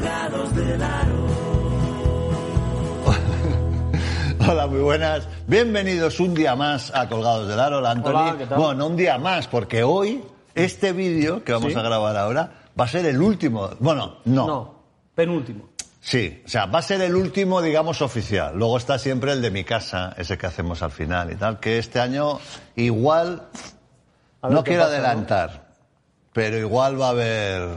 Hola, muy buenas. Bienvenidos un día más a Colgados del Aro. Anthony. Hola, ¿qué tal? Bueno, no un día más, porque hoy este vídeo que vamos Sí. a grabar ahora va a ser el último. Bueno, no. No, penúltimo. Sí, o sea, va a ser el último, digamos, oficial. Luego está siempre el de mi casa, ese que hacemos al final y tal, que este año igual, no quiero pasa, ¿no? adelantar, pero igual va a haber,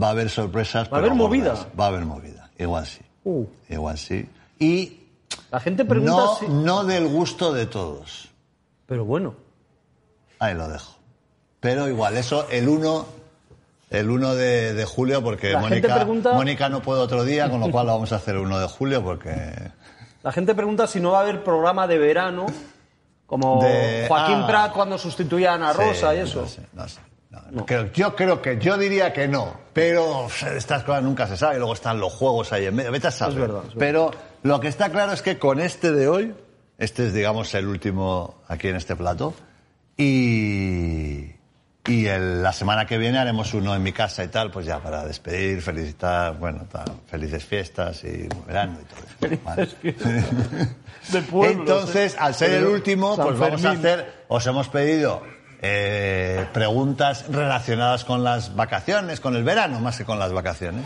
va a haber sorpresas. ¿Va a haber movida? gordas. Va a haber movida, igual sí. Uh. Igual sí. Y La gente pregunta no, si... no del gusto de todos. Pero bueno, Ahí lo dejo. Pero igual, eso el 1 el 1 de, de julio, porque Mónica, pregunta- Mónica no puede otro día, con lo cual lo vamos a hacer el 1 de julio, porque... la gente pregunta si no va a haber programa de verano, como De- Joaquín ah. Prat cuando sustituía a Ana Rosa Sí, y eso. No sé, no sé. No, no. Creo- yo creo que, yo diría que no, pero estas cosas nunca se sabe, luego están los juegos ahí en medio, vete a saber. Es verdad, es verdad. Pero lo que está claro es que con este de hoy, este es digamos el último aquí en este plato, y, y el- la semana que viene haremos uno en mi casa y tal, pues ya para despedir, felicitar, bueno, tal, felices fiestas y verano y todo eso. ¿vale? De pueblos, Entonces, al ser el último, San pues vamos a hacer, os hemos pedido eh, preguntas relacionadas con las vacaciones, con el verano, más que con las vacaciones.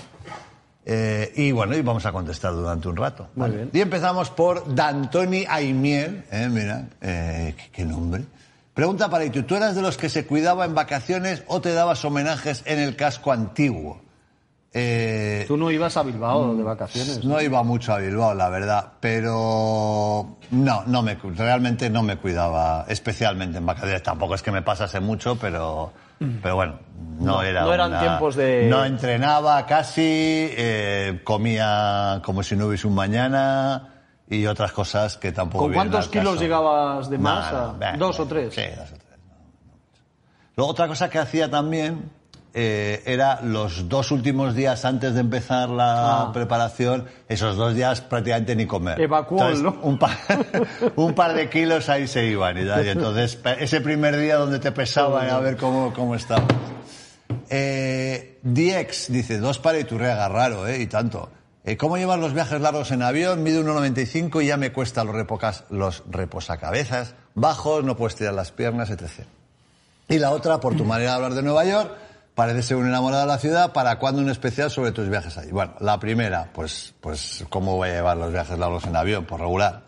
Eh, y bueno, y vamos a contestar durante un rato. Muy ¿vale? bien. Y empezamos por D'Antoni Aimiel, eh, mira, eh, ¿qué, qué nombre. Pregunta para Itu, ¿tú eras de los que se cuidaba en vacaciones o te dabas homenajes en el casco antiguo? Eh, Tú no ibas a Bilbao de vacaciones. no iba mucho a Bilbao, la verdad, pero no, no me, realmente no me cuidaba especialmente en vacaciones. Tampoco es que me pasase mucho, pero, pero bueno, no, No, era. no eran una- tiempos de- No entrenaba casi, eh, comía como si no hubiese un mañana y otras cosas que tampoco. ¿Con cuántos kilos caso. llegabas de No, más? no, a- venga, ¿Dos o tres? Sí, dos o tres. Luego otra cosa que hacía también eh, era los dos últimos días antes de empezar la Ah. preparación, esos dos días prácticamente ni comer. ¿no? Un par, un par de kilos ahí se iban. Y, tal, y entonces, ese primer día donde te pesaban a ver cómo, cómo estabas. Eh, Diex dice, dos para Iturriaga, raro, ¿eh? Y tanto. Eh, ¿Cómo llevar los viajes largos en avión? Mide 1,95 y ya me cuesta los, repocas, los reposacabezas bajos, no puedes tirar las piernas, etc. Y la otra, por tu manera de hablar de Nueva York, parece ser un enamorado de la ciudad. ¿Para cuándo un especial sobre tus viajes allí? Bueno, la primera, pues, pues, ¿cómo voy a llevar los viajes largos en avión? Por regular.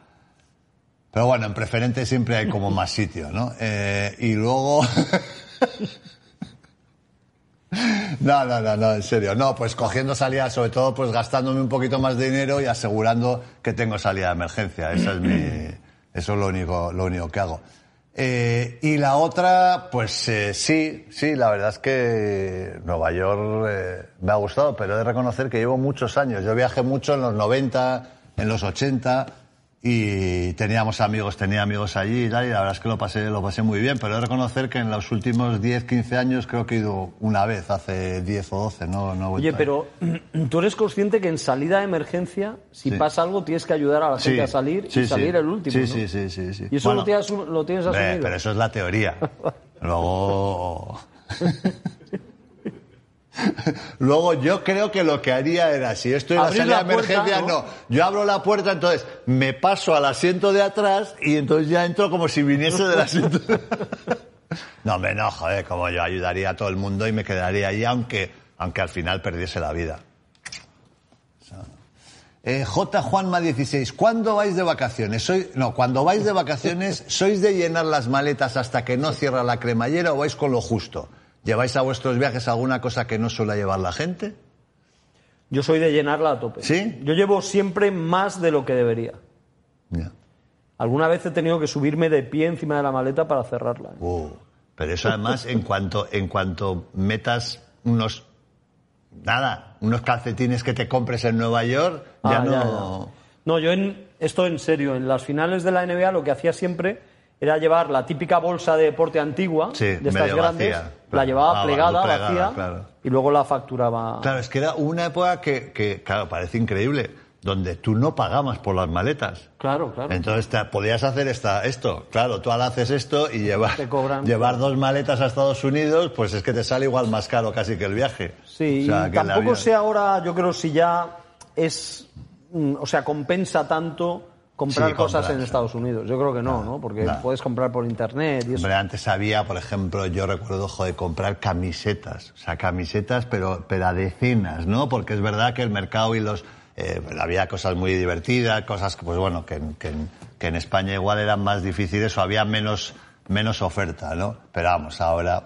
Pero bueno, en preferente siempre hay como más sitio, ¿no? Eh, y luego... No, no, no, no, en serio. No, pues cogiendo salida, sobre todo pues gastándome un poquito más de dinero y asegurando que tengo salida de emergencia. Eso es mi, eso es lo único, lo único que hago. Eh, y la otra, pues eh, sí, sí, la verdad es que Nueva York eh, me ha gustado, pero he de reconocer que llevo muchos años. Yo viajé mucho en los 90, en los 80 y teníamos amigos, tenía amigos allí y tal, y la verdad es que lo pasé, lo pasé muy bien, pero he de reconocer que en los últimos 10, 15 años creo que he ido una vez, hace 10 o 12, no, no Oye, pero tú eres consciente que en salida de emergencia, si Sí. pasa algo, tienes que ayudar a la gente Sí, a salir sí, y salir el último. Sí, ¿no? sí, sí, sí. Y eso Bueno, lo, tienes, lo tienes asumido. pero eso es la teoría. Luego... Luego yo creo que lo que haría era, si estoy en la Abrir salida la de emergencia, no. ¿no? Yo abro la puerta, entonces me paso al asiento de atrás y entonces ya entro como si viniese del asiento. no, hombre, no, joder, como yo ayudaría a todo el mundo y me quedaría ahí, aunque, aunque al final perdiese la vida. Eh, J. Juanma 16, ¿cuándo vais de vacaciones? Soy, no, cuando vais de vacaciones, ¿sois de llenar las maletas hasta que no cierra la cremallera o vais con lo justo? ¿Lleváis a vuestros viajes alguna cosa que no suele llevar la gente? Yo soy de llenarla a tope. ¿Sí? Yo llevo siempre más de lo que debería. Alguna vez he tenido que subirme de pie encima de la maleta para cerrarla. ¿eh? Uh, pero eso además, en cuanto, en cuanto metas unos, nada, unos calcetines que te compres en Nueva York, ya Ah, no... ya, ya. No, yo en, esto en serio, en las finales de la NBA lo que hacía siempre era llevar la típica bolsa de deporte antigua, Sí, de estas grandes, vacía, la llevaba Ah, plegada, plegada, vacía, claro. y luego la facturaba. Claro, es que era una época que, que, claro, parece increíble, donde tú no pagabas por las maletas. Claro, claro. Entonces te, podías hacer esta, esto. Claro, tú ahora haces esto y llevar, cobran. llevar dos maletas a Estados Unidos, pues es que te sale igual más caro casi que el viaje. Sí, O sea, y tampoco sé ahora, yo creo, si ya es, mm, o sea, compensa tanto comprar Sí, cosas comprar, en. Estados Unidos. Yo creo que no, ¿no? Porque no. puedes comprar por internet y eso. Hombre, antes había, por ejemplo, yo recuerdo, joder, comprar camisetas. O sea, camisetas, pero, pero a decenas, ¿no? Porque es verdad que el mercado y los... eh, había cosas muy divertidas, cosas que, pues bueno, que, en- que, que en España igual eran más difíciles o había menos, menos oferta, ¿no? Pero vamos, ahora...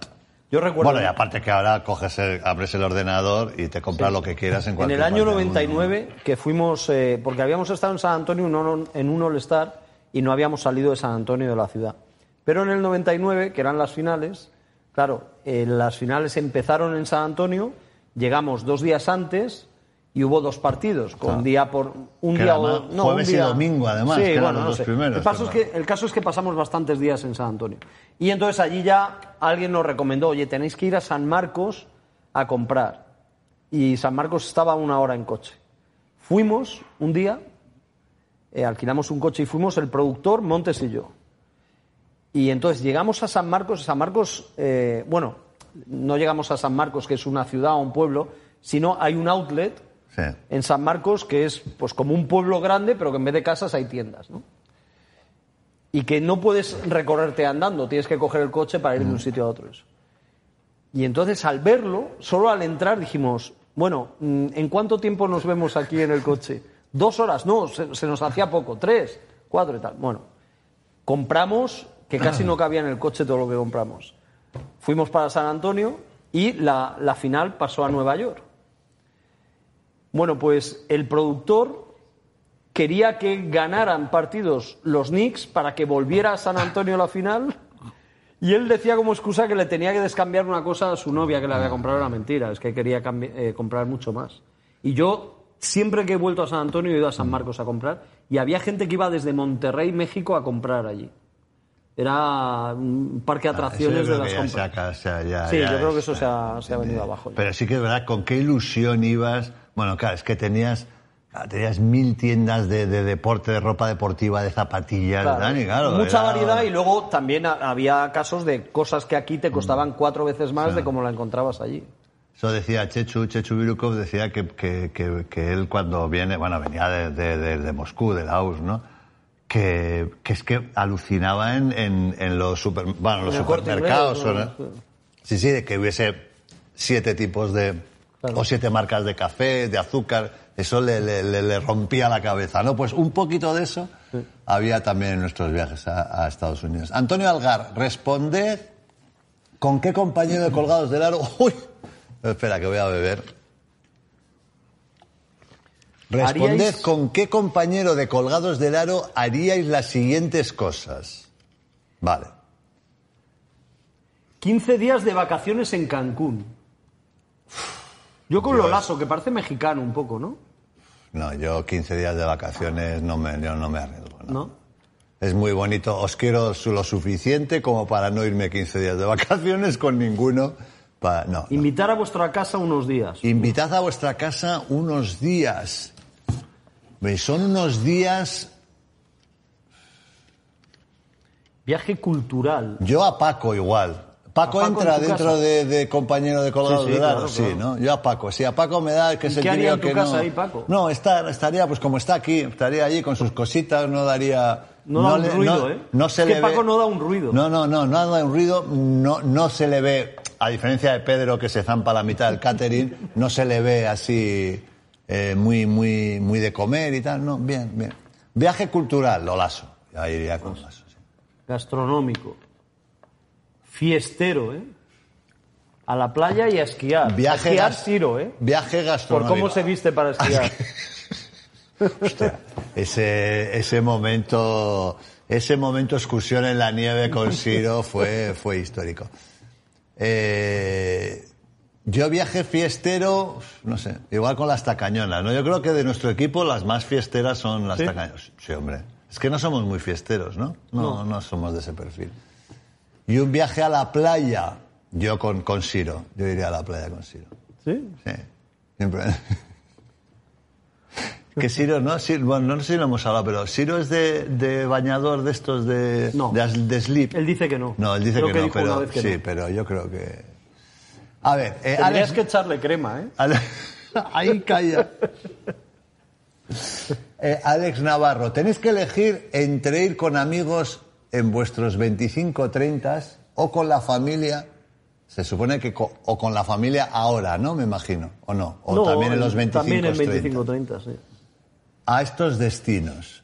Yo recuerdo. Bueno, y aparte que ahora coges el- abres el ordenador y te compras lo que quieras en En cualquier el año parte del mundo. 99, que fuimos, eh, porque habíamos estado en San Antonio en un- en un All-Star y no habíamos salido de San Antonio de la ciudad. Pero en el 99, que eran las finales, claro, eh, las finales empezaron en San Antonio, llegamos dos días antes y hubo dos partidos, con Claro. día por un Que día o no, jueves un y día- domingo, además, Sí, que eran bueno, los no dos sé. primeros, El, paso es claro. que, el caso es que pasamos bastantes días en San Antonio. Y entonces allí ya alguien nos recomendó, oye, tenéis que ir a San Marcos a comprar. Y San Marcos estaba una hora en coche. Fuimos un día, eh, alquilamos un coche y fuimos el productor, Montes y yo. Y entonces llegamos a San Marcos. San Marcos, eh, bueno, no llegamos a San Marcos, que es una ciudad o un pueblo, sino hay un outlet Sí. en San Marcos que es pues como un pueblo grande, pero que en vez de casas hay tiendas, ¿no? Y que no puedes recorrerte andando, tienes que coger el coche para ir de un sitio a otro. eso. Y entonces al verlo, solo al entrar dijimos, bueno, mm, ¿en cuánto tiempo nos vemos aquí en el coche? Dos horas, no, se, se nos hacía poco, tres, cuatro y tal. Bueno, compramos, que casi no cabía en el coche todo lo que compramos. Fuimos para San Antonio y la, la final pasó a Nueva York. Bueno, pues el productor quería que ganaran partidos los Knicks para que volviera a San Antonio la final. Y él decía como excusa que le tenía que descambiar una cosa a su novia que le había comprado. Era mentira, es que quería eh, comprar mucho más. Y yo, siempre que he vuelto a San Antonio, he ido a San Marcos a comprar. Y había gente que iba desde Monterrey, México, a comprar allí. Era un parque de Ah, atracciones de las ya compras. ya- Sí, ya yo creo que es- eso se ha, se ha venido abajo. Pero sí que es verdad, con qué ilusión ibas. Bueno, claro, es que tenías, tenías mil tiendas de, de deporte, de ropa deportiva, de zapatillas, Claro. Dani, claro. Mucha era- variedad y luego también ha- había casos de cosas que aquí te costaban cuatro veces más de como la encontrabas allí. Eso decía Chechu, Chechu Virukov decía que, que, que, que él cuando viene, bueno, venía de, de, de- Moscú, de Laos, ¿no? Que, que es que alucinaba en, en, en los, super, bueno, los supermercados. Inglés, o ¿no? no- Sí, sí, de que hubiese siete tipos de, Claro. o siete marcas de café, de azúcar, eso le, le, le- le rompía la cabeza, ¿no? Pues un poquito de eso había también en nuestros viajes a, a Estados Unidos. Antonio Algar, responded ¿Con qué compañero de colgados del aro? Uy, espera que voy a beber. Responded Haríais- con qué compañero de colgados del aro haríais las siguientes cosas. Vale. 15 días de vacaciones en Cancún. Yo con lo lazo, que parece mexicano un poco, ¿no? No, yo 15 días de vacaciones no me, yo no me arriesgo. ¿no? ¿No? Es muy bonito. Os quiero lo suficiente como para no irme 15 días de vacaciones con ninguno. Pa- no, no. Invitar a vuestra casa unos días. Invitad a vuestra casa unos días. Son unos días. Viaje cultural. Yo a Paco igual. Paco, ¿A Paco entra en dentro de, de compañero de colgados Sí, sí, de Aro, claro, sí, claro. ¿no? Yo a Paco. Sí, a Paco me da que ¿Y es el qué haría en típico tu que casa no. ahí, Paco? No, está, estaría pues como está aquí, estaría allí con sus cositas, no daría. No da un le- ruido, no- ¿eh? No se Es le que ve- Paco no da un ruido. No, no, no, no da un ruido, no, no se le ve, a diferencia de Pedro que se zampa la mitad del catering, no se le ve así eh, muy, muy, muy de comer y tal, no, bien, bien. Viaje cultural, lo lazo. Ahí iría con sí. Gastronómico. Fiestero, ¿eh? A la playa y a esquiar. Viaje a esquiar tiro, ¿eh? Viaje Por gastronómico. cómo se viste para esquiar. Hostia, ese, ese momento, ese momento excursión en la nieve con Siro fue, fue histórico. Eh, Yo viaje fiestero, no sé, igual con las tacañonas, ¿no? Yo creo que de nuestro equipo las más fiesteras son las ¿Sí? tacañonas. Sí, hombre. Es que no somos muy fiesteros, ¿no? No, no, somos de ese perfil. Y un viaje a la playa, yo con, con Siro. Yo iría a la playa con Siro. ¿Sí? Sí. Siempre. que Siro, ¿no? Siro- bueno, no sé si lo hemos hablado, pero Siro es de, de bañador de estos de, No. de, sleep. Él dice que no. No, él dice Creo que, que no, pero que sí, no. pero yo creo que. A ver, eh, Tendrías Alex, que echarle crema, ¿eh? Ahí calla. Eh, Alex Navarro, tenéis que elegir entre ir con amigos en vuestros 25 30 o con la familia. Se supone que co- o con la familia ahora, ¿no? Me imagino, o no, o No, también en los 25 También en 30. 25 30, sí. A estos destinos.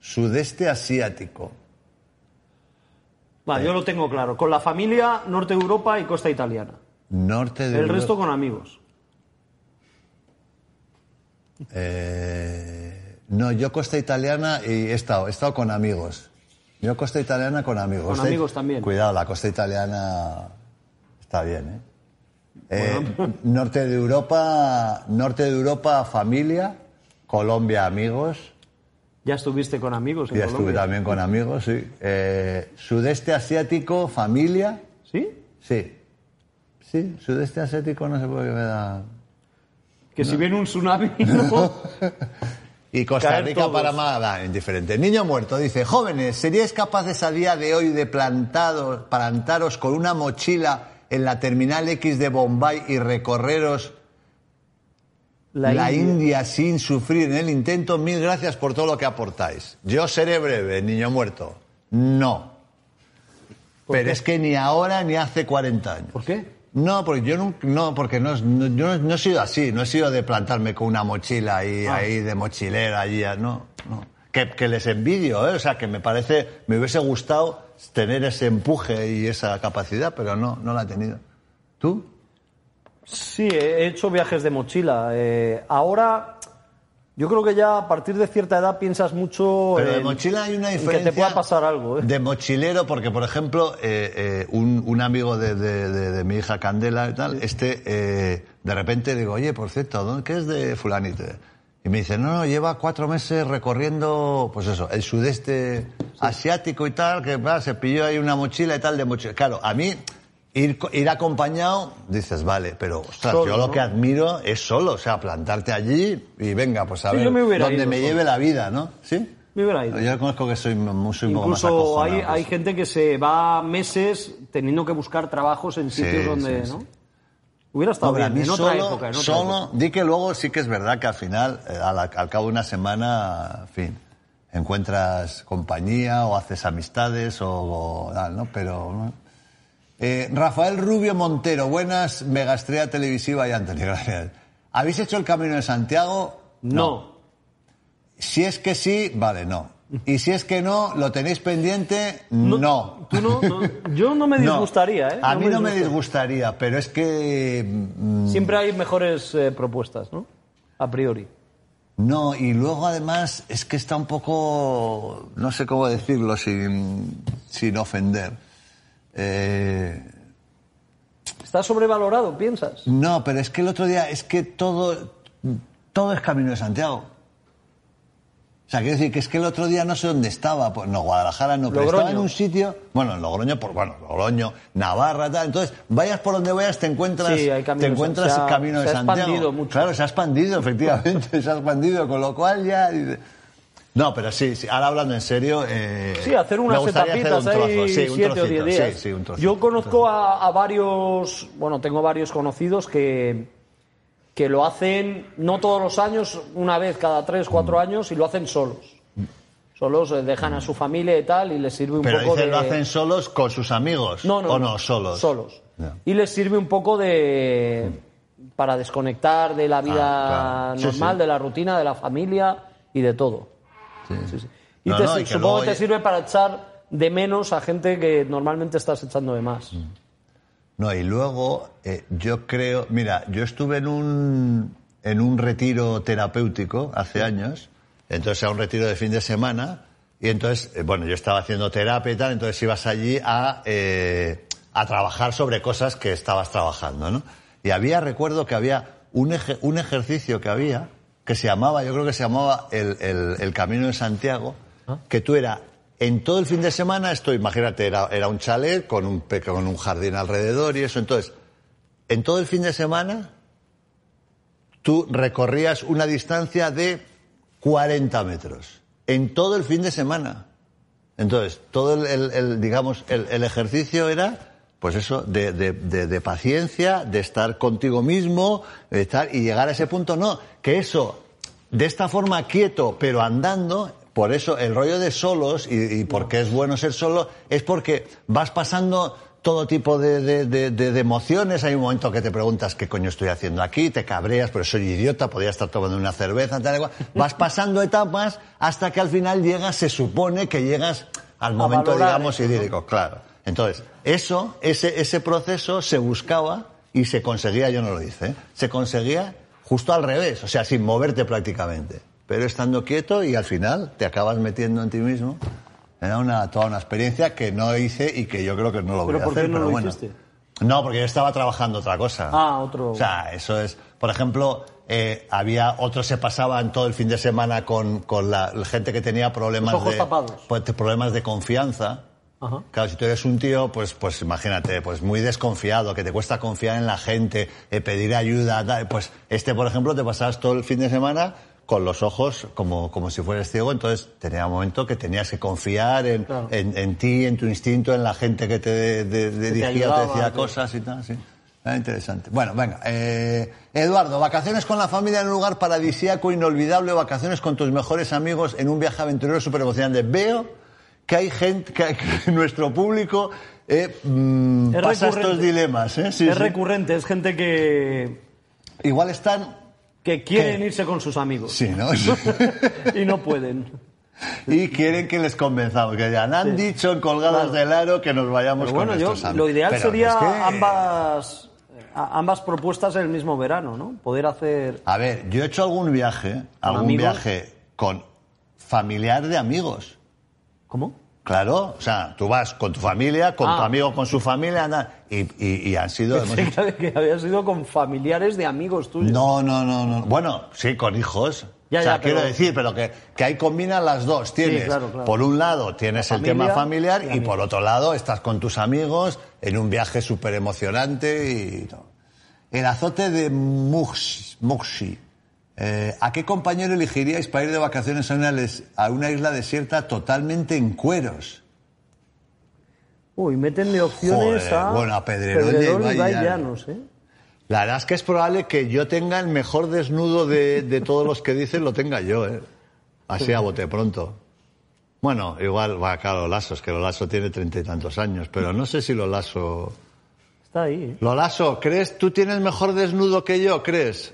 Sudeste asiático. Va, yo lo tengo claro. Con la familia, Norte de Europa y Costa Italiana. Norte de El Europa. resto con amigos. Eh, no, yo costa italiana y he estado, he estado con amigos. Yo costa italiana con amigos. Con amigos también. Cuidado, la costa italiana está bien, ¿eh? Eh, norte de Europa, norte de Europa familia, Colombia amigos. Ya estuviste con amigos en Ya estuve también con amigos, sí. Eh, sudeste asiático, familia, ¿Sí? sí. Sí, sudeste asiático no sé por qué me da. Que si viene un tsunami, no. Y Costa Rica para Málaga, indiferente. Niño muerto dice, jóvenes, ¿seríais capaces a día de hoy de plantados, plantaros con una mochila en la terminal X de Bombay y recorreros la, India. sin sufrir en el intento? Mil gracias por todo lo que aportáis. Yo seré breve, niño muerto. No. Pero qué? es que ni ahora ni hace 40 años. ¿Por qué? No, porque yo no, no porque no, no- yo no, no he sido así, no he sido de plantarme con una mochila ahí, Ah. ahí de mochilera allí, no, no. Que, que les envidio, ¿eh? o sea, que me parece, me hubiese gustado tener ese empuje y esa capacidad, pero no, no la he tenido. ¿Tú? Sí, he hecho viajes de mochila. Eh, ahora, yo creo que ya a partir de cierta edad piensas mucho Pero de mochila hay una en diferencia. que te pueda pasar algo. ¿eh? De mochilero, porque por ejemplo, eh, eh, un, un amigo de, de- de- de mi hija Candela y tal, este, eh, de repente digo, oye, por cierto, ¿dónde, ¿qué es de fulanito? Y me dice, no, no, lleva cuatro meses recorriendo, pues eso, el sudeste asiático y tal, que se pilló ahí una mochila y tal de mochila. Claro, a mí, ir, ir acompañado, dices, vale, pero, ostras, Solo, yo lo ¿no? que admiro es solo, o sea, plantarte allí y venga, pues a Sí, ver, me donde ido me lleve la vida, ¿no? ¿Sí? Me hubiera ido. Yo conozco que soy, mu- soy un poco más Incluso hay, acojonado, hay pues. gente que se va meses teniendo que buscar trabajos en sitios Sí, donde, sí, ¿no? Hubiera estado Hombre, a bien, mí en otra solo, época, en otra solo- época. di que luego sí que es verdad que al final, eh, a la- al cabo de una semana, en fin, encuentras compañía o haces amistades o, o tal, ¿no? Pero. Eh, Rafael Rubio Montero, buenas, Megastrella Televisiva y Antonio, gracias. ¿Habéis hecho el Camino de Santiago? No. Si es que sí, vale, no. Y si es que no, ¿lo tenéis pendiente? No. Tú no, no, yo no me disgustaría, ¿eh? A mí no me disgusta. disgustaría, pero es que mm, Siempre hay mejores eh, propuestas, ¿no? A priori. No, y luego además es que está un poco, no sé cómo decirlo sin, sin ofender. Eh, ¿Está sobrevalorado, piensas? no, pero es que el otro día es que todo, todo es Camino de Santiago. O sea, quiero decir que es que el otro día no sé dónde estaba, pues no, Guadalajara no, pero estaba en un sitio, bueno, en Logroño, por, bueno, Logroño, Navarra, tal, entonces, vayas por donde vayas te encuentras, Sí, te encuentras se ha- Camino se de Santiago. mucho. Claro, se ha expandido, efectivamente, se ha expandido, con lo cual ya... No, pero sí, sí, ahora hablando en serio... eh, Sí, hacer unas hacer etapitas un ahí, trozo, sí, un siete o diez días. Sí, sí, un trocito, Yo conozco un a, a varios, bueno, tengo varios conocidos que, que lo hacen no todos los años, una vez cada tres, Mm. cuatro años, y lo hacen solos. Solos eh, dejan a su familia y tal, y les sirve un Pero poco dicen, de... lo hacen solos con sus amigos. No, no, ¿O no, solos? Solos. Y les sirve un poco de... para desconectar de la vida Ah, claro. Normal, de la rutina, de la familia y de todo. Sí. Sí, sí. Y No, te- no, y que supongo luego que te sirve para echar de menos a gente que normalmente estás echando de más. Mm. No, y luego eh, yo creo, mira, yo estuve en un, en un retiro terapéutico hace años, entonces era un retiro de fin de semana, y entonces, eh, bueno, yo estaba haciendo terapia y tal, entonces ibas allí a, eh, a trabajar sobre cosas que estabas trabajando, ¿no? Y había, recuerdo que había un, eje- un ejercicio que había que se llamaba, yo creo que se llamaba el, el- el Camino de Santiago, que tú era, en todo el fin de semana, esto, imagínate, era, era un chalet con un, con un jardín alrededor y eso, entonces, en todo el fin de semana, tú recorrías una distancia de 40 metros, en todo el fin de semana. Entonces, todo el, digamos, el ejercicio era, pues eso, de, de- de- de paciencia, de estar contigo mismo, de estar, y llegar a ese punto, no, que eso, de esta forma quieto, pero andando, por eso el rollo de solos, y, y por qué es bueno ser solo, es porque vas pasando todo tipo de, de- de- de- emociones. Hay un momento que te preguntas qué coño estoy haciendo aquí, te cabreas, pero soy idiota, podría estar tomando una cerveza, tal y cual. Vas pasando etapas hasta que al final llegas, se supone que llegas al momento, valorar digamos, idílico, claro. Entonces, eso, ese, ese proceso se buscaba y se conseguía, yo no lo hice, ¿eh? se conseguía justo al revés, o sea, sin moverte prácticamente, pero estando quieto y al final te acabas metiendo en ti mismo. Era una, toda una experiencia que no hice y que yo creo que no lo voy ¿Pero a por qué no pero lo bueno. hiciste? No, porque yo estaba trabajando otra cosa. Ah, otro- O sea, eso es. Por ejemplo, eh, había otros se pasaban todo el fin de semana con, con la, la gente que tenía problemas Los ojos de tapados. pues, problemas de confianza. Ajá. Claro, si tú eres un tío, pues, pues imagínate, pues muy desconfiado, que te cuesta confiar en la gente, eh, pedir ayuda, pues este, por ejemplo, te pasabas todo el fin de semana con los ojos como, como si fueras ciego, entonces tenía un momento que tenías que confiar en, Claro. en, en ti, en tu instinto, en la gente que te de- de- dirigía o te ayudaba, decía cosas y tal, sí. Era interesante. Bueno, venga. eh, Eduardo, vacaciones con la familia en un lugar paradisíaco, inolvidable, vacaciones con tus mejores amigos en un viaje aventurero súper emocionante. Veo que hay gente, que, que nuestro público eh, mm, Es pasa estos dilemas. ¿eh? Sí, es sí. recurrente, es gente que, Igual están... que quieren ¿Qué? irse con sus amigos Sí, ¿no? y no pueden. y quieren que les convenzamos, que ya han dicho en colgadas Claro. del aro que nos vayamos Pero bueno, con yo, amigos. lo ideal Pero sería es que- ambas, ambas propuestas en el mismo verano, ¿no? Poder hacer... A ver, yo he hecho algún viaje, algún amigos? viaje con familiar de amigos. ¿Cómo? Claro, o sea, tú vas con tu familia, con tu Ah. amigo, con su familia, anda, y, y- y han sido... Pensé que, había sido con familiares de amigos tuyos. No, no, no, no. Bueno, sí, con hijos. Ya, o sea, ya, pero- quiero decir, pero que, que ahí combinan las dos. Tienes, claro, claro. por un lado, tienes La el tema familia familiar y por otro lado, estás con tus amigos en un viaje súper emocionante y. El azote de Muxi. Muxi. Eh, ¿A qué compañero elegiríais para ir de vacaciones a una, les- a una isla desierta totalmente en cueros? Uy, meten de opciones Joder, a... bueno, a Pedrerol a Pedrerol y Llanos. ¿eh? La verdad es que es probable que yo tenga el mejor desnudo de, de todos los que dicen, lo tenga yo, ¿eh? Así a bote pronto. Bueno, igual va claro Lasso, es que Lolaso tiene treinta y tantos años, pero no sé si Lolaso... Está ahí, ¿eh? Lolaso, ¿crees? ¿Tú tienes mejor desnudo que yo, crees?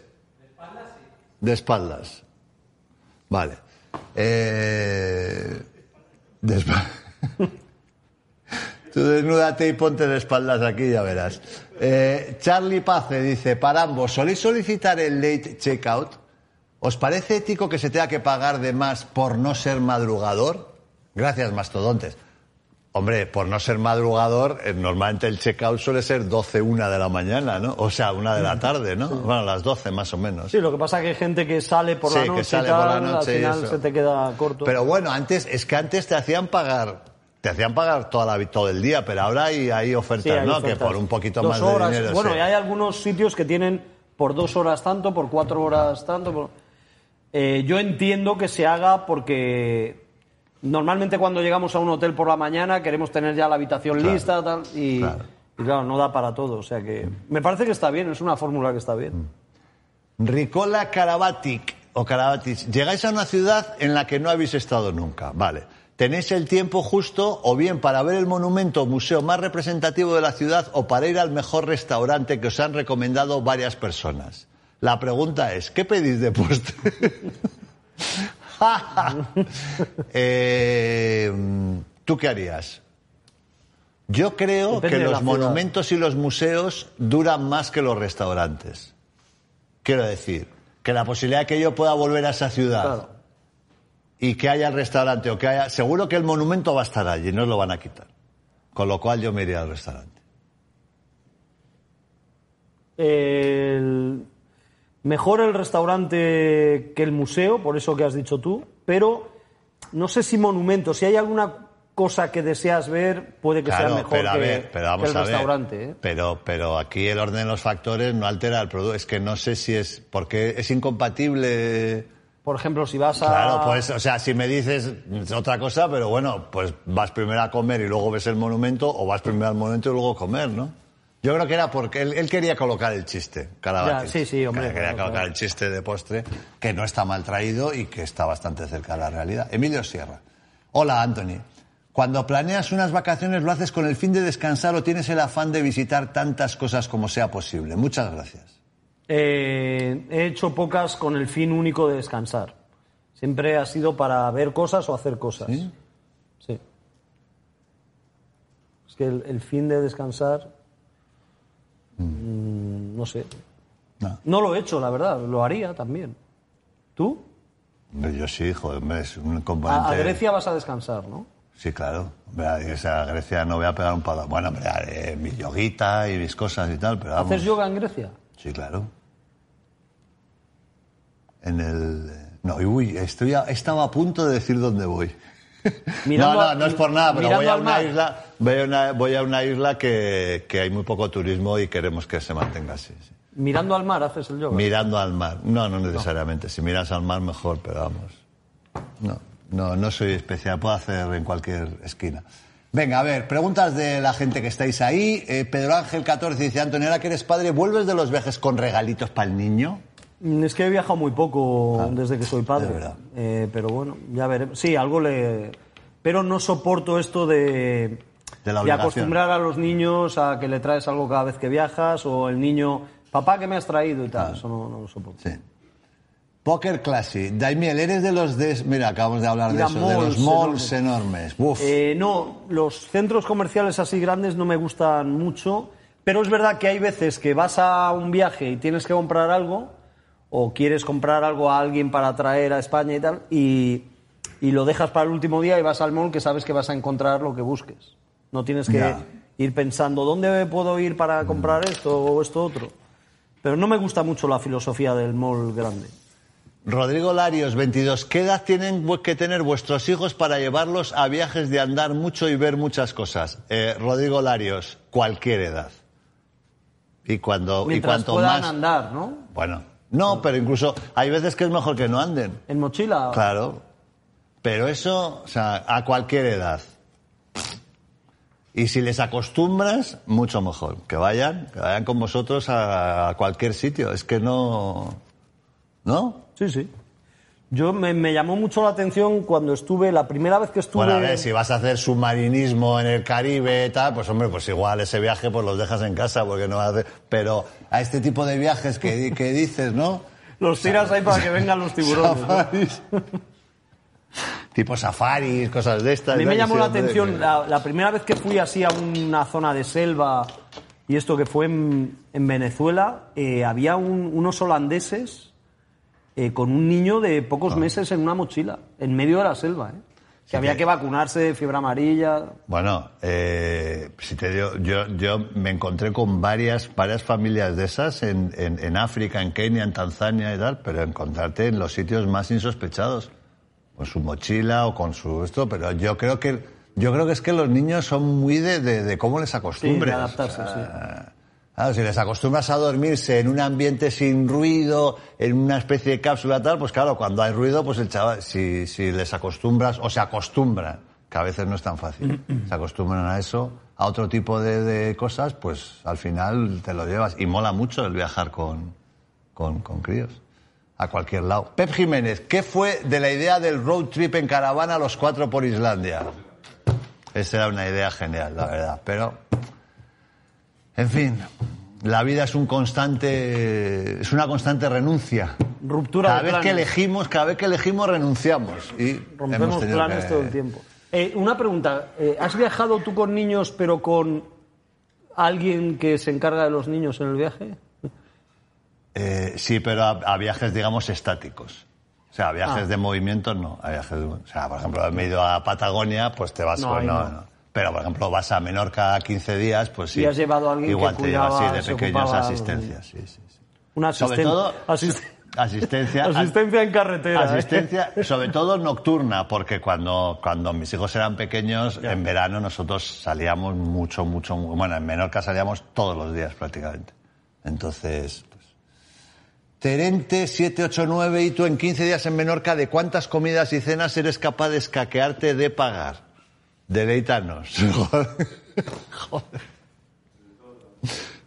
De espaldas, espaldas. Vale. Eh... De espa- Tú desnúdate y ponte de espaldas aquí, ya verás. Eh, Charlie Pace dice, para ambos, ¿soléis solicitar el late checkout? ¿Os parece ético que se tenga que pagar de más por no ser madrugador? Gracias, mastodontes. Hombre, por no ser madrugador, eh, normalmente el checkout suele ser 12, una de la mañana, ¿no? O sea, una de la tarde, ¿no? Bueno, las 12 más o menos. Sí, lo que pasa es que hay gente que sale por Sí, la que noche sale y tal, por la noche y al final se te queda corto. Pero bueno, antes, es que antes te hacían pagar, te hacían pagar toda la, todo el día, pero ahora hay, hay ofertas, Sí, hay ¿no? ofertas. Que por un poquito Dos más horas. de dinero. Bueno, sí. y hay algunos sitios que tienen por dos horas tanto, por cuatro horas tanto. por- Eh, yo entiendo que se haga porque normalmente cuando llegamos a un hotel por la mañana queremos tener ya la habitación Claro. lista tal, y, Claro. y claro, no da para todo. O sea que me parece que está bien, es una fórmula que está bien. Ricola Karabatic o Karabatic. Llegáis a una ciudad en la que no habéis estado nunca, vale. Tenéis el tiempo justo o bien para ver el monumento o museo más representativo de la ciudad o para ir al mejor restaurante que os han recomendado varias personas. La pregunta es, ¿qué pedís de postre? Eh, ¿Tú qué harías? Yo creo Depende que los monumentos y los museos duran más que los restaurantes. Quiero decir, que la posibilidad de que yo pueda volver a esa ciudad Claro. y que haya el restaurante o que haya... Seguro que el monumento va a estar allí, no lo van a quitar. Con lo cual yo me iría al restaurante. el- mejor el restaurante que el museo, por eso que has dicho tú, pero no sé si monumento, si hay alguna cosa que deseas ver, puede que sea mejor pero a que, ver, pero vamos que el a ver. restaurante. ¿eh? Pero, pero aquí el orden de los factores no altera el producto. Es que no sé si es porque es incompatible. Por ejemplo, si vas a... Claro, pues, o sea, si me dices es otra cosa, pero bueno, pues vas primero a comer y luego ves el monumento, o vas primero al monumento y luego a comer, ¿no? Yo creo que era porque él, él quería colocar el chiste, Carabatis. Ya, sí, sí, hombre, Quería claro, colocar claro. el chiste de postre, que no está mal traído y que está bastante cerca de la realidad. Emilio Sierra. Hola, Anthony. Cuando planeas unas vacaciones, ¿lo haces con el fin de descansar o tienes el afán de visitar tantas cosas como sea posible? Muchas gracias. Eh, he hecho pocas con el fin único de descansar. Siempre ha sido para ver cosas o hacer cosas. ¿Sí? Sí. Es que el, el fin de descansar, mm, no sé. No. No lo he hecho, la verdad. Lo haría también. ¿Tú? Yo sí, joder, hombre, es un componente... a Grecia vas a descansar, ¿no? Sí, claro. Hombre, a Grecia no voy a pegar un palo. Bueno, hombre, haré mi yoguita y mis cosas y tal, pero vamos. ¿Haces yoga en Grecia? Sí, claro. En el... No, y uy, estoy a- estaba a punto de decir dónde voy. Mirando no, no, no es por nada, pero voy a una isla, voy a una, voy a una isla que, que hay muy poco turismo y queremos que se mantenga así. sí. Mirando al mar haces el yoga. Mirando al mar. No, no necesariamente. Si miras al mar, mejor, pero vamos. No, no, no soy especial. Puedo hacer en cualquier esquina. Venga, a ver, preguntas de la gente que estáis ahí. Eh, Pedro Ángel 14 dice, Antonio, ahora que eres padre, ¿vuelves de los viajes con regalitos para el niño? Mm, Es que he viajado muy poco desde que soy padre. Eh, pero bueno, ya veremos. Sí, algo le. Pero no soporto esto de. De la obligación. acostumbrar a los niños a que le traes algo cada vez que viajas o el niño, papá, ¿qué me has traído? y tal. Eso no, no lo soporto. Sí. Poker Classic. Daimiel, eres de los de... Mira, acabamos de hablar de eso, de los malls enormes. Eh, no, los centros comerciales así grandes no me gustan mucho, pero es verdad que hay veces que vas a un viaje y tienes que comprar algo, o quieres comprar algo a alguien para traer a España y tal, y, y lo dejas para el último día y vas al mall que sabes que vas a encontrar lo que busques. No tienes que ir pensando, ¿dónde puedo ir para comprar esto o esto otro? Pero no me gusta mucho la filosofía del mall grande. Rodrigo Larios, 22. ¿Qué edad tienen que tener vuestros hijos para llevarlos a viajes de andar mucho y ver muchas cosas? Eh, Rodrigo Larios, cualquier edad. Y cuando y Mientras cuanto puedan más. andar, ¿no? Bueno, no, pero incluso hay veces que es mejor que no anden. En mochila. Claro. Pero eso, o sea, a cualquier edad. Y si les acostumbras, mucho mejor. Que vayan, que vayan con vosotros a, a cualquier sitio. Es que no. ¿No? Sí, sí. Yo me, me llamó mucho la atención cuando estuve, la primera vez que estuve... Bueno, a ver, si vas a hacer submarinismo en el Caribe y tal, pues hombre, pues igual ese viaje pues los dejas en casa porque no vas a hacer... Pero a este tipo de viajes que, que dices, ¿no? Los tiras ahí para que vengan los tiburones. ¿no? Safaris. tipo safaris, cosas de estas. A mí me llamó la atención la, la primera vez que fui así a una zona de selva y esto que fue en, en Venezuela, eh, había un- unos holandeses eh, con un niño de Ah. pocos meses en una mochila, en medio de la selva. ¿eh? Que había que- que vacunarse de fiebre amarilla. Bueno, eh, si te digo, yo, yo me encontré con varias, varias familias de esas en, en, en África, en Kenia, en Tanzania y tal, pero encontrarte en los sitios más insospechados, con su mochila o con su esto, pero yo creo que yo creo que es que los niños son muy de, de, de cómo les Sí, acostumbres. de adaptarse, sí. Claro, si les acostumbras a dormirse en un ambiente sin ruido, en una especie de cápsula tal, pues claro, cuando hay ruido, pues el chaval, si, si les acostumbras, o se acostumbran, que a veces no es tan fácil, se acostumbran a eso, a otro tipo de, de cosas, pues al final te lo llevas. Y mola mucho el viajar con, con, con críos, a cualquier lado. Pep Jiménez, ¿qué fue de la idea del road trip en caravana los cuatro por Islandia? Esa era una idea genial, la verdad, pero en fin, la vida es un constante, es una constante renuncia. Ruptura Cada de vez que elegimos, cada vez que elegimos renunciamos y Rompemos planes que- todo el tiempo. Eh, una pregunta, eh, ¿has viajado tú con niños pero con alguien que se encarga de los niños en el viaje? Eh, sí, pero a, a viajes, digamos, estáticos. O sea, a viajes Ah. de movimiento no. A viajes de- o sea, por ejemplo, me he ido a Patagonia, pues te vas No, con. no. Pero, por ejemplo, vas a Menorca 15 días, pues sí. Y has llevado a alguien Igual que te cuidaba, sí, de ocupaba- asistencias, sí, sí. sí. Una Sobre asisten- todo, asist- asistencia. asistencia en carretera. ¿eh? Asistencia, sobre todo nocturna, porque cuando, cuando mis hijos eran pequeños, en verano nosotros salíamos mucho, mucho, mu- bueno, en Menorca salíamos todos los días prácticamente. Entonces, pues. Terente 789 y tú en 15 días en Menorca, ¿de cuántas comidas y cenas eres capaz de escaquearte de pagar? Deleítanos. Joder.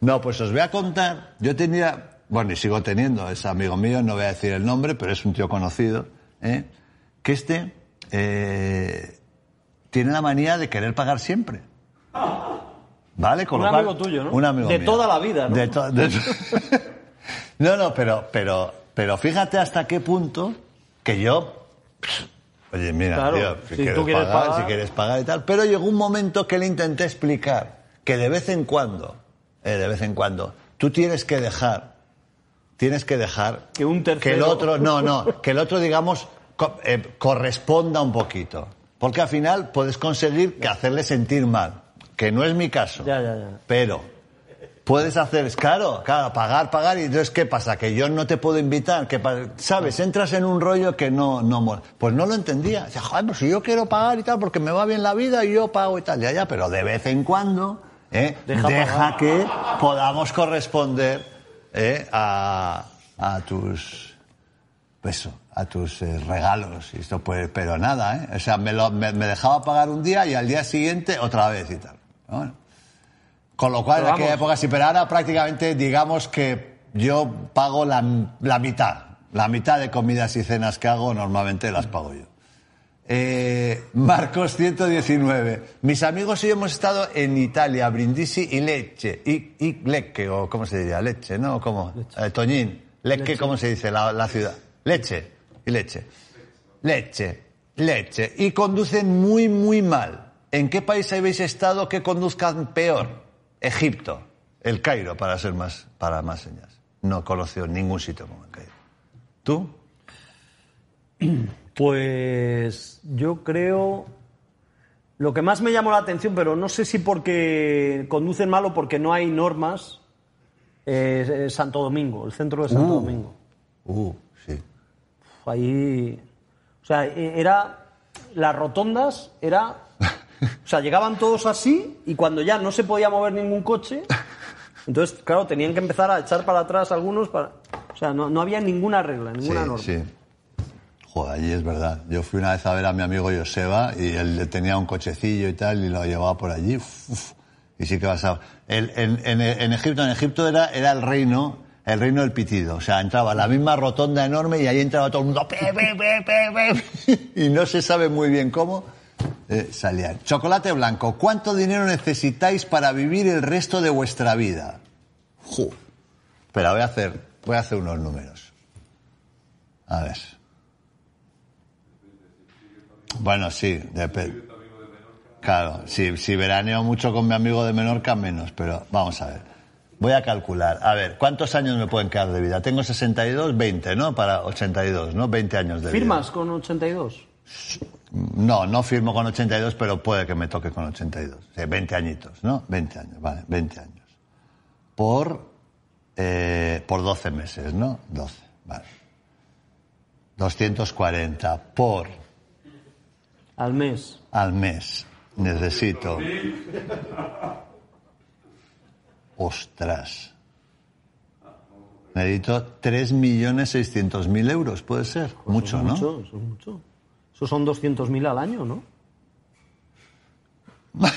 No, pues os voy a contar. Yo tenía, bueno, y sigo teniendo, es amigo mío, no voy a decir el nombre, pero es un tío conocido, ¿eh? que este eh, tiene la manía de querer pagar siempre. ¿Vale? Con Un lo cual- amigo tuyo, ¿no? Un amigo De mío. toda la vida, ¿no? De de- no, no, pero, pero, pero fíjate hasta qué punto que yo Oye, mira, Claro, tío, si, si quieres tú quieres pagar, pagar- si quieres pagar y tal. Pero llegó un momento que le intenté explicar que de vez en cuando, eh, de vez en cuando, tú tienes que dejar, tienes que dejar Que un tercero- el otro, no, no, que el otro, digamos, co- eh, corresponda un poquito. Porque al final puedes conseguir que hacerle sentir mal, que no es mi caso. Ya, ya, ya. Pero puedes hacer, claro, claro, pagar, pagar, y entonces, ¿qué pasa? Que yo no te puedo invitar, que ¿sabes? Entras en un rollo que no, no mola. Pues no lo entendía. Decía, joder, pues si yo quiero pagar y tal, porque me va bien la vida y yo pago y tal, ya, ya, pero de vez en cuando, ¿eh? Deja que podamos corresponder ¿eh? a, a tus, eso, a tus eh, regalos. Y esto pues, pero nada, ¿eh? O sea, me, lo- me- me dejaba pagar un día y al día siguiente otra vez y tal. Bueno. Con lo cual, en aquella vamos. época sí, pero ahora prácticamente digamos que yo pago la, la mitad. La mitad de comidas y cenas que hago normalmente las pago yo. Eh, Marcos 119. Mis amigos y yo hemos estado en Italia, Brindisi y Lecce. Y, y Lecce, o ¿cómo se diría? Lecce, ¿no? ¿Cómo? Eh, Toñín. Lecce, ¿cómo se dice la, la ciudad? Lecce y Lecce. Lecce, Lecce. Y conducen muy, muy mal. ¿En qué país habéis estado que conduzcan peor? Egipto. El Cairo, para ser más, para más señas. No conoció ningún sitio como el Cairo. ¿Tú? Pues yo creo. Lo que más me llamó la atención, pero no sé si porque conducen mal o porque no hay normas, es, es Santo Domingo, el centro de Santo Uh. Domingo. Uh, sí. Ahí. O sea, e- era. Las rotondas era. O sea, llegaban todos así y cuando ya no se podía mover ningún coche, entonces, claro, tenían que empezar a echar para atrás algunos para. O sea, no, no había ninguna regla, ninguna sí, norma. sí. Joder, allí es verdad. Yo fui una vez a ver a mi amigo Joseba y él tenía un cochecillo y tal y lo llevaba por allí. Uf, y sí que pasaba. El- en, en- en Egipto, en Egipto era, era el reino, el reino del pitido. O sea, entraba la misma rotonda enorme y ahí entraba todo el mundo. "Pe, pe, pe, pe, pe", y no se sabe muy bien cómo eh. Chocolate blanco. ¿Cuánto dinero necesitáis para vivir el resto de vuestra vida? Ju. Espera, voy a hacer, voy a hacer unos números. A ver. Bueno, sí, depende. Claro, si, si veraneo mucho con mi amigo de Menorca, menos, pero vamos a ver. Voy a calcular. A ver, ¿cuántos años me pueden quedar de vida? Tengo 62, 20, ¿no? Para 82, ¿no? 20 años de vida. ¿Firmas con 82? No, no firmo con 82, pero puede que me toque con 82. O sea, 20 añitos, ¿no? 20 años, vale, 20 años. Por, eh, por 12 meses, ¿no? 12, vale. 240 por Al mes. al mes. Necesito. Ostras. Necesito 3.600.000 euros, puede ser. Mucho, ¿no? Mucho, es mucho. Eso son 200.000 al año, ¿no?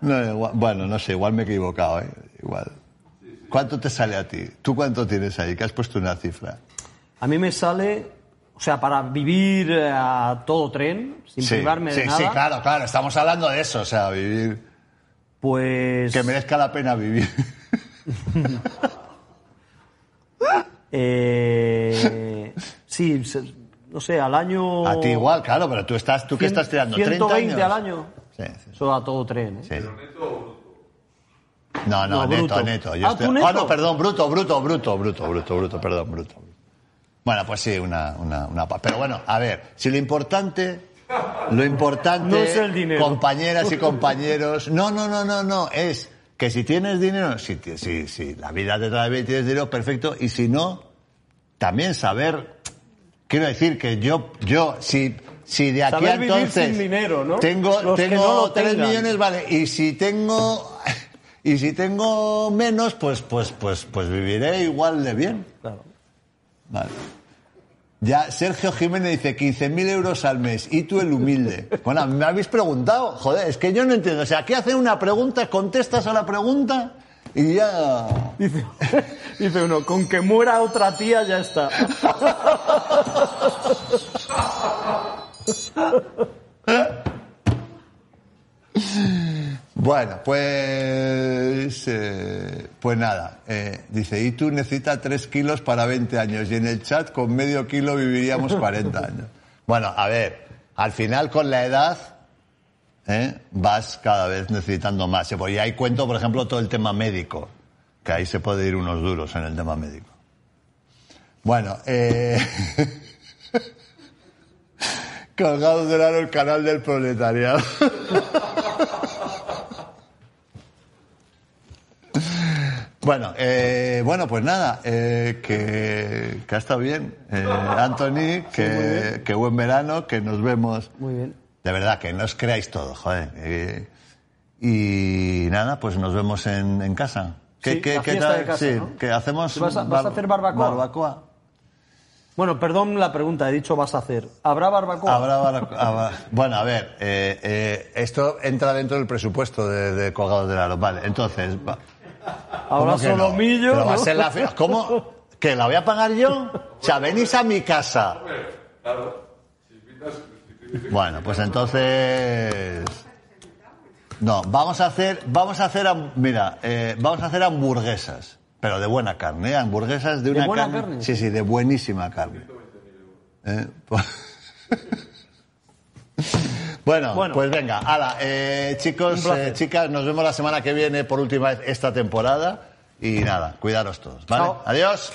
No, igual- bueno, no sé, igual me he equivocado, ¿eh? Igual. ¿Cuánto te sale a ti? ¿Tú cuánto tienes ahí? Que has puesto una cifra. A mí me sale, o sea, para vivir eh, a todo tren, sin Sí, privarme sí, de nada, sí, claro, claro, estamos hablando de eso, o sea, vivir, pues... que merezca la pena vivir. eh, sí, no sé, al año... A ti igual, claro, pero tú estás, ¿tú qué cien- estás tirando? ¿30 120 años? al año. Sí, sí, Eso a todo tren, ¿eh? sí. No, no, No, neto, bruto. neto. Yo Ah, estoy- ¿tú neto? Ah, no, perdón, bruto, bruto, bruto, bruto, bruto, bruto, perdón, bruto. Bueno, pues sí, una, una, una Pero bueno, a ver, si lo importante Lo importante, No es el dinero. compañeras y compañeros, no, no, no, no, no, es que si tienes dinero, si, si, si la vida te trae bien y tienes dinero, perfecto, y si no, también saber, quiero decir que yo, yo, si, si de aquí a entonces dinero, ¿no? tengo, Los tengo no tengan. millones, vale, y si tengo, y si tengo menos, pues, pues, pues, pues viviré igual de bien. Claro. Vale. Ya, Sergio Jiménez dice 15.000 euros al mes. ¿Y tú el humilde? Bueno, me habéis preguntado. Joder, es que yo no entiendo. O sea, aquí hacen una pregunta, contestas a la pregunta y ya... Dice, dice uno, con que muera otra tía ya está. Bueno, pues... eh, pues nada. eh, dice, y tú necesitas 3 kilos para 20 años. Y en el chat con medio kilo viviríamos 40 años. Bueno, a ver, al final con la edad... ¿eh? vas cada vez necesitando más. Y ahí cuento, por ejemplo, todo el tema médico, que ahí se puede ir unos duros en el tema médico. Bueno, eh... colgado de lado el canal del proletariado. Bueno, eh, bueno, pues nada, eh, que, que ha estado bien. Eh, Anthony, que, que buen verano, que nos vemos. Muy bien. De verdad, que no os creáis todo, joder. Eh, y nada, pues nos vemos en, en casa. ¿Qué, Sí, qué- la qué fiesta tal? de casa, sí, ¿no? que hacemos. ¿Vas a- vas a hacer barbacoa? Barbacoa. Bueno, perdón la pregunta, he dicho vas a hacer. ¿Habrá barbacoa? Habrá barbacoa. Bueno, a ver, eh, eh, esto entra dentro del presupuesto de, de Colgados del Aro. Vale, entonces. va- Habrá ¿Cómo que no? solomillo. Pero va a ¿no? ser la fi- ¿Cómo? ¿Que la voy a pagar yo? O sea, venís a mi casa. Bueno, pues entonces. No, vamos a hacer, vamos a hacer, mira, eh, vamos a hacer hamburguesas, pero de buena carne, ¿eh? hamburguesas de ¿De una buena carne? Sí, sí, de buenísima carne. Eh, Bueno, Bueno. pues venga, ala, eh, chicos, chicas, nos vemos la semana que viene por última vez esta temporada y nada, cuidaros todos, ¿vale? Chao. Adiós.